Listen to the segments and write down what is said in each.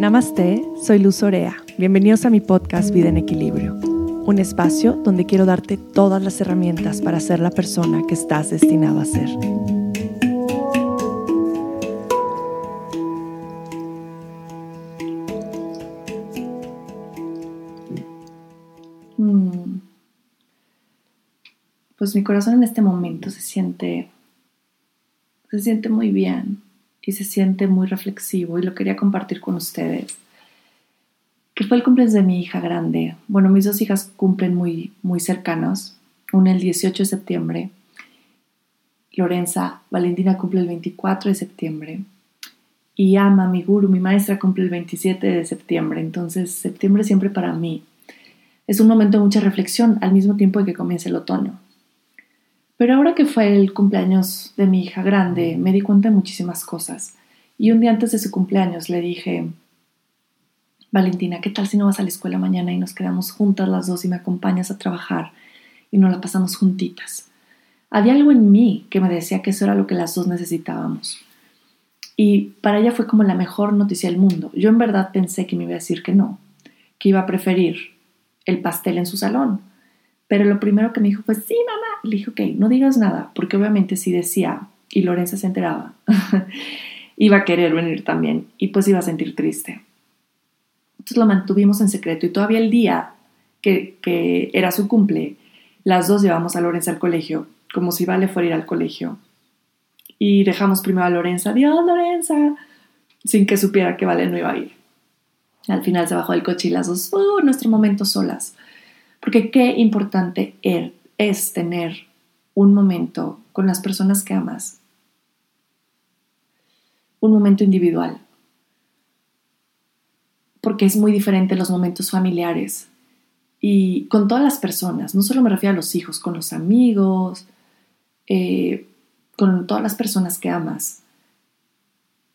Namaste, soy Luz Orea. Bienvenidos a mi podcast Vida en Equilibrio, un espacio donde quiero darte todas las herramientas para ser la persona que estás destinado a ser. Mm. Pues mi corazón en este momento se siente se siente muy bien y se siente muy reflexivo y lo quería compartir con ustedes. Que fue el cumpleaños de mi hija grande. Bueno, mis dos hijas cumplen muy, muy cercanos. Una el 18 de septiembre. Lorenza, Valentina cumple el 24 de septiembre. Y Ama, mi guru, mi maestra, cumple el 27 de septiembre. Entonces, septiembre siempre para mí es un momento de mucha reflexión al mismo tiempo que comienza el otoño. Pero ahora que fue el cumpleaños de mi hija grande, me di cuenta de muchísimas cosas. Y un día antes de su cumpleaños le dije, Valentina, ¿qué tal si no vas a la escuela mañana y nos quedamos juntas las dos y me acompañas a trabajar y nos la pasamos juntitas? Había algo en mí que me decía que eso era lo que las dos necesitábamos. Y para ella fue como la mejor noticia del mundo. Yo en verdad pensé que me iba a decir que no, que iba a preferir el pastel en su salón. Pero lo primero que me dijo fue, sí, mamá, le dije, ok, no digas nada, porque obviamente si decía y Lorenza se enteraba, iba a querer venir también y pues iba a sentir triste. Entonces lo mantuvimos en secreto y todavía el día que, era su cumple, las dos llevamos a Lorenza al colegio, como si Vale fuera ir al colegio. Y dejamos primero a Lorenza, Dios, Lorenza, sin que supiera que Vale no iba a ir. Al final se bajó del coche y las dos, uh, nuestro momento solas. Porque qué importante er, es tener un momento con las personas que amas, un momento individual, porque es muy diferente los momentos familiares y con todas las personas, no solo me refiero a los hijos, con los amigos, eh, con todas las personas que amas.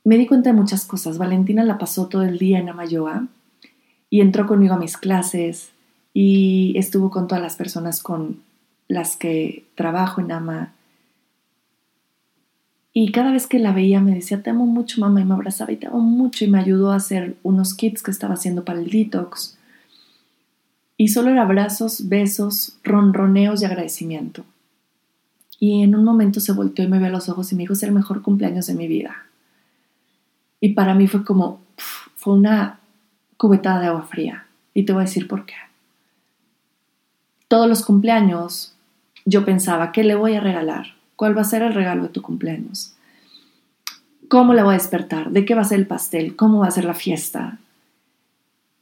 Me di cuenta de muchas cosas. Valentina la pasó todo el día en Amayoa y entró conmigo a mis clases y estuvo con todas las personas con las que trabajo en AMA. Y cada vez que la veía me decía, te amo mucho mamá, y me abrazaba y te amo mucho, y me ayudó a hacer unos kits que estaba haciendo para el detox. Y solo era abrazos, besos, ronroneos y agradecimiento. Y en un momento se volteó y me vio a los ojos y me dijo, es el mejor cumpleaños de mi vida. Y para mí fue como, fue una cubetada de agua fría. Y te voy a decir por qué. Todos los cumpleaños yo pensaba, ¿qué le voy a regalar? ¿Cuál va a ser el regalo de tu cumpleaños? ¿Cómo le voy a despertar? ¿De qué va a ser el pastel? ¿Cómo va a ser la fiesta?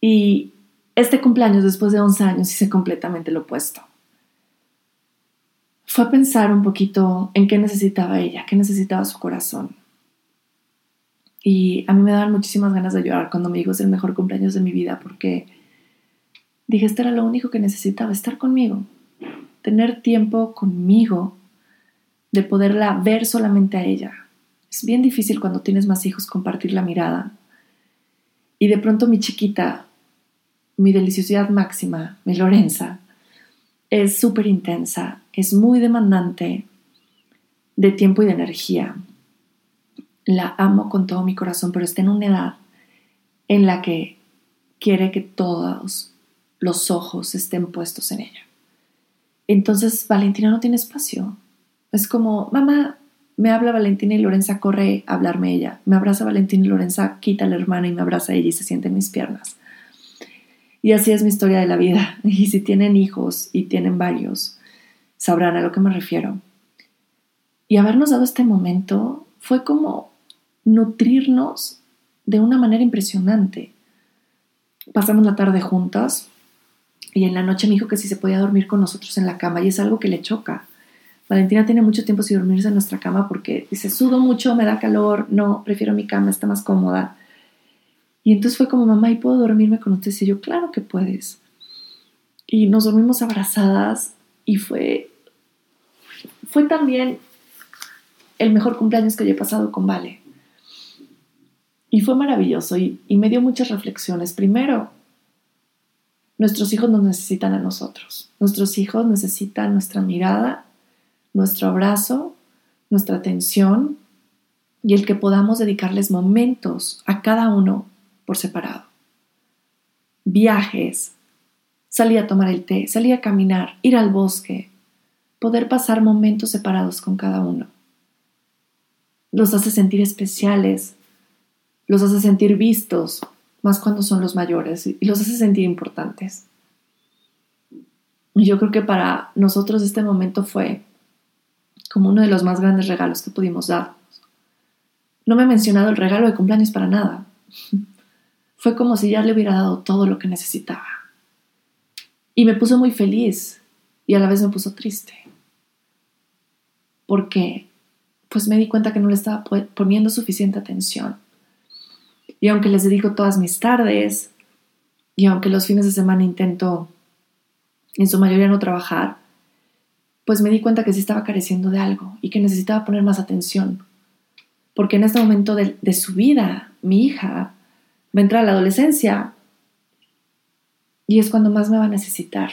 Y este cumpleaños, después de 11 años, hice completamente lo opuesto. Fue pensar un poquito en qué necesitaba ella, qué necesitaba su corazón. Y a mí me daban muchísimas ganas de llorar cuando me dijo es el mejor cumpleaños de mi vida porque dije, este era lo único que necesitaba, estar conmigo, tener tiempo conmigo, de poderla ver solamente a ella. Es bien difícil cuando tienes más hijos compartir la mirada. Y de pronto mi chiquita, mi deliciosidad máxima, mi Lorenza, es súper intensa, es muy demandante de tiempo y de energía. La amo con todo mi corazón, pero está en una edad en la que quiere que todos los ojos estén puestos en ella. Entonces Valentina no tiene espacio. Es como, mamá, me habla Valentina y Lorenza corre a hablarme ella. Me abraza Valentina y Lorenza quita a la hermana y me abraza ella y se siente en mis piernas. Y así es mi historia de la vida. Y si tienen hijos y tienen varios, sabrán a lo que me refiero. Y habernos dado este momento fue como nutrirnos de una manera impresionante. Pasamos la tarde juntas, y en la noche me dijo que si se podía dormir con nosotros en la cama y es algo que le choca. Valentina tiene mucho tiempo sin dormirse en nuestra cama porque dice, sudo mucho, me da calor, no, prefiero mi cama, está más cómoda. Y entonces fue como, mamá, ¿y puedo dormirme con usted? Y yo, claro que puedes. Y nos dormimos abrazadas y fue, fue también el mejor cumpleaños que yo he pasado con Vale. Y fue maravilloso y, y me dio muchas reflexiones. Primero, Nuestros hijos nos necesitan a nosotros. Nuestros hijos necesitan nuestra mirada, nuestro abrazo, nuestra atención y el que podamos dedicarles momentos a cada uno por separado. Viajes, salir a tomar el té, salir a caminar, ir al bosque, poder pasar momentos separados con cada uno. Los hace sentir especiales, los hace sentir vistos, más cuando son los mayores, y los hace sentir importantes. Y yo creo que para nosotros este momento fue como uno de los más grandes regalos que pudimos dar. No me he mencionado el regalo de cumpleaños para nada. Fue como si ya le hubiera dado todo lo que necesitaba. Y me puso muy feliz y a la vez me puso triste. Porque pues me di cuenta que no le estaba poniendo suficiente atención. Y aunque les dedico todas mis tardes, y aunque los fines de semana intento en su mayoría no trabajar, pues me di cuenta que sí estaba careciendo de algo y que necesitaba poner más atención. Porque en este momento de, de su vida, mi hija va a entrar a la adolescencia y es cuando más me va a necesitar.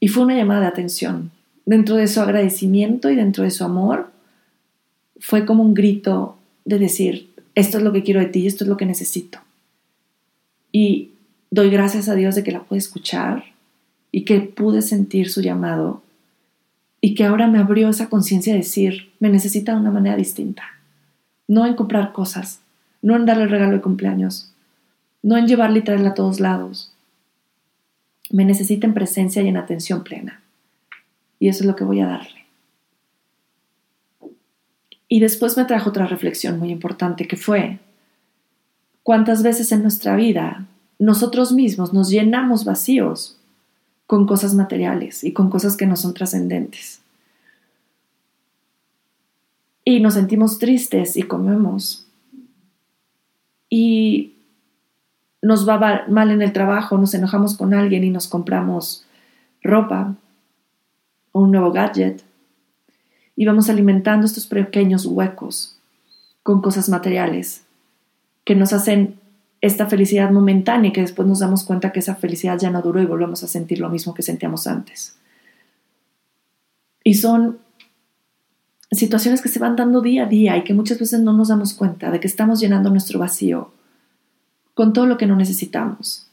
Y fue una llamada de atención. Dentro de su agradecimiento y dentro de su amor, fue como un grito de decir, esto es lo que quiero de ti esto es lo que necesito. Y doy gracias a Dios de que la pude escuchar y que pude sentir su llamado y que ahora me abrió esa conciencia de decir, me necesita de una manera distinta. No en comprar cosas, no en darle el regalo de cumpleaños, no en llevarle y traerla a todos lados. Me necesita en presencia y en atención plena. Y eso es lo que voy a darle. Y después me trajo otra reflexión muy importante que fue, ¿cuántas veces en nuestra vida nosotros mismos nos llenamos vacíos con cosas materiales y con cosas que no son trascendentes? Y nos sentimos tristes y comemos. Y nos va mal en el trabajo, nos enojamos con alguien y nos compramos ropa o un nuevo gadget. Y vamos alimentando estos pequeños huecos con cosas materiales que nos hacen esta felicidad momentánea y que después nos damos cuenta que esa felicidad ya no duró y volvemos a sentir lo mismo que sentíamos antes. Y son situaciones que se van dando día a día y que muchas veces no nos damos cuenta de que estamos llenando nuestro vacío con todo lo que no necesitamos.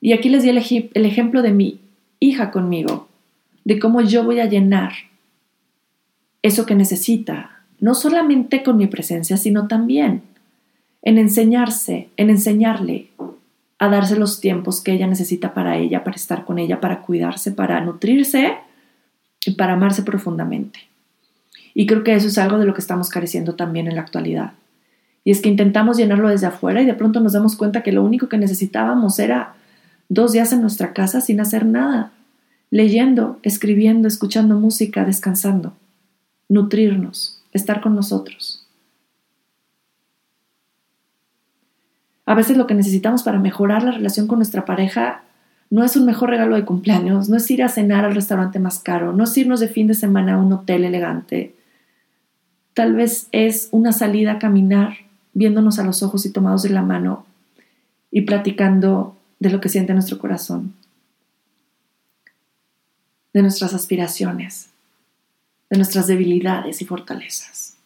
Y aquí les di el, el ejemplo de mi hija conmigo, de cómo yo voy a llenar eso que necesita, no solamente con mi presencia, sino también en enseñarse, en enseñarle a darse los tiempos que ella necesita para ella, para estar con ella, para cuidarse, para nutrirse y para amarse profundamente. Y creo que eso es algo de lo que estamos careciendo también en la actualidad. Y es que intentamos llenarlo desde afuera y de pronto nos damos cuenta que lo único que necesitábamos era dos días en nuestra casa sin hacer nada, leyendo, escribiendo, escuchando música, descansando, nutrirnos, estar con nosotros. A veces lo que necesitamos para mejorar la relación con nuestra pareja no es un mejor regalo de cumpleaños, no es ir a cenar al restaurante más caro, no es irnos de fin de semana a un hotel elegante. Tal vez es una salida a caminar, viéndonos a los ojos y tomados de la mano y platicando de lo que siente nuestro corazón, de nuestras aspiraciones, nuestras debilidades y fortalezas.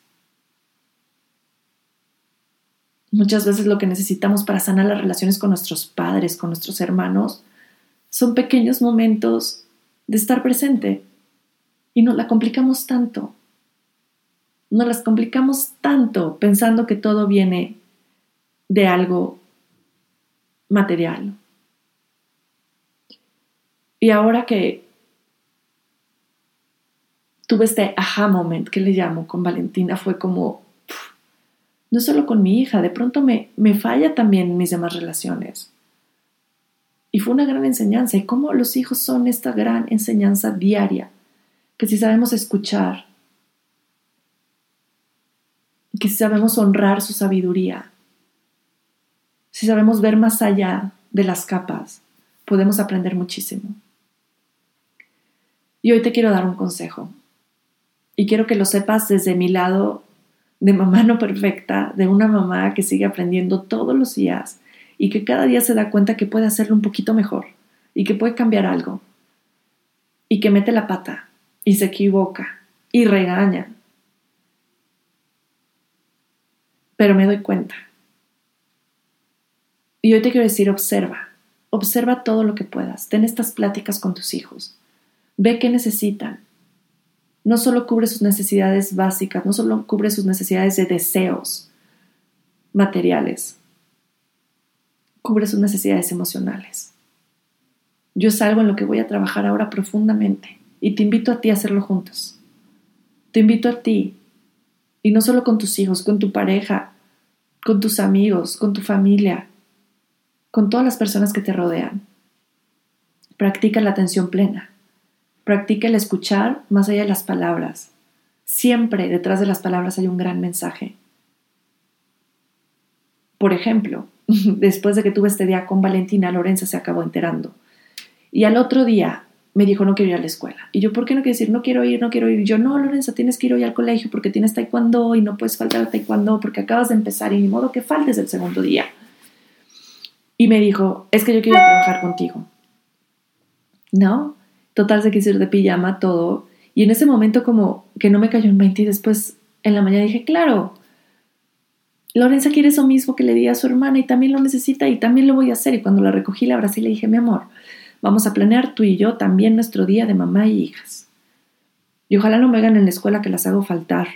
Muchas veces lo que necesitamos para sanar las relaciones con nuestros padres, con nuestros hermanos, son pequeños momentos de estar presente. Y nos la complicamos tanto. Nos las complicamos tanto pensando que todo viene de algo material. Y ahora que tuve este aha moment que le llamo con Valentina, fue como, no solo con mi hija, de pronto me, me falla también en mis demás relaciones. Y fue una gran enseñanza. Y cómo los hijos son esta gran enseñanza diaria. Que si sabemos escuchar, que si sabemos honrar su sabiduría, si sabemos ver más allá de las capas, podemos aprender muchísimo. Y hoy te quiero dar un consejo. Y quiero que lo sepas desde mi lado de mamá no perfecta, de una mamá que sigue aprendiendo todos los días y que cada día se da cuenta que puede hacerlo un poquito mejor y que puede cambiar algo y que mete la pata y se equivoca y regaña. Pero me doy cuenta Y hoy te quiero decir, observa, observa todo lo que puedas, ten estas pláticas con tus hijos, ve qué necesitan. No solo cubre sus necesidades básicas, no solo cubre sus necesidades de deseos materiales, cubre sus necesidades emocionales. Yo es algo en lo que voy a trabajar ahora profundamente y te invito a ti a hacerlo juntos. Te invito a ti, y no solo con tus hijos, con tu pareja, con tus amigos, con tu familia, con todas las personas que te rodean. Practica la atención plena. Practica el escuchar más allá de las palabras. Siempre detrás de las palabras hay un gran mensaje. Por ejemplo, después de que tuve este día con Valentina, Lorenza se acabó enterando. Y al otro día me dijo, no quiero ir a la escuela. Y yo, ¿por qué no quiero decir, no quiero ir, no quiero ir? Y yo, no, Lorenza, tienes que ir hoy al colegio porque tienes taekwondo y no puedes faltar al taekwondo porque acabas de empezar y ni modo que faltes el segundo día. Y me dijo, es que yo quiero trabajar contigo. ¿No? Total, se quiso ir de pijama, todo. Y en ese momento como que no me cayó en 20 y después en la mañana dije, claro, Lorenza quiere eso mismo que le di a su hermana y también lo necesita y también lo voy a hacer. Y cuando la recogí la abracé y le dije, mi amor, Vamos a planear tú y yo también nuestro día de mamá y hijas. Y ojalá no me hagan en la escuela que las hago faltar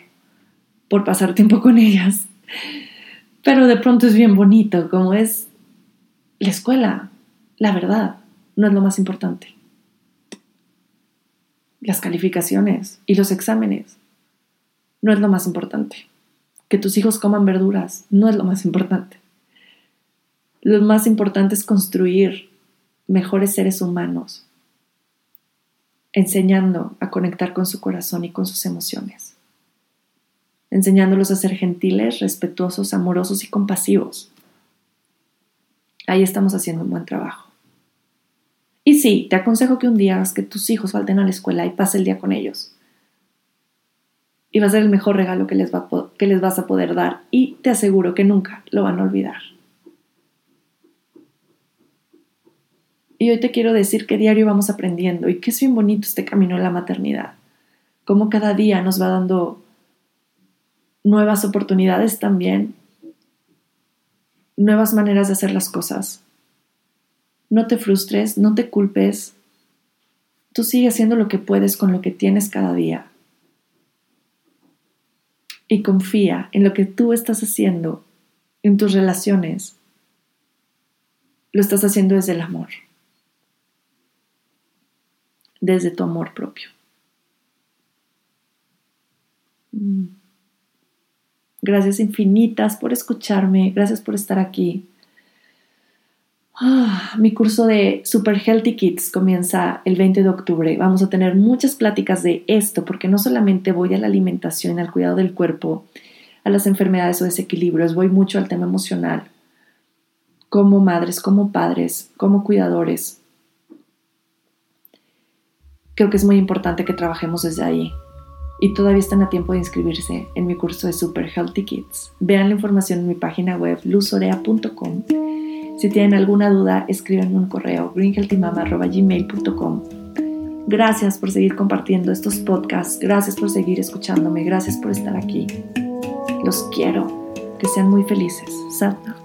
por pasar tiempo con ellas. Pero de pronto es bien bonito, como es la escuela, la verdad, no es lo más importante. Las calificaciones y los exámenes no es lo más importante. Que tus hijos coman verduras no es lo más importante. Lo más importante es construir mejores seres humanos, enseñando a conectar con su corazón y con sus emociones, enseñándolos a ser gentiles, respetuosos, amorosos y compasivos. Ahí estamos haciendo un buen trabajo. Y sí, te aconsejo que un día hagas que tus hijos falten a la escuela y pase el día con ellos. Y va a ser el mejor regalo que les, vas a poder dar y te aseguro que nunca lo van a olvidar. Y hoy te quiero decir que diario vamos aprendiendo y que es bien bonito este camino a la maternidad. Como cada día nos va dando nuevas oportunidades también, nuevas maneras de hacer las cosas. No te frustres, no te culpes. Tú sigue haciendo lo que puedes con lo que tienes cada día. Y confía en lo que tú estás haciendo en tus relaciones. Lo estás haciendo desde el amor desde tu amor propio. Mm. Gracias infinitas por escucharme, gracias por estar aquí. Ah, mi curso de Super Healthy Kids comienza el 20 de octubre. Vamos a tener muchas pláticas de esto porque no solamente voy a la alimentación, al cuidado del cuerpo, a las enfermedades o desequilibrios, voy mucho al tema emocional, como madres, como padres, como cuidadores, Creo que es muy importante que trabajemos desde ahí. Y todavía están a tiempo de inscribirse en mi curso de Super Healthy Kids. Vean la información en mi página web luzorea.com. Si tienen alguna duda, escriban un correo greenhealthymama.gmail.com. Gracias por seguir compartiendo estos podcasts. Gracias por seguir escuchándome. Gracias por estar aquí. Los quiero. Que sean muy felices. Satna.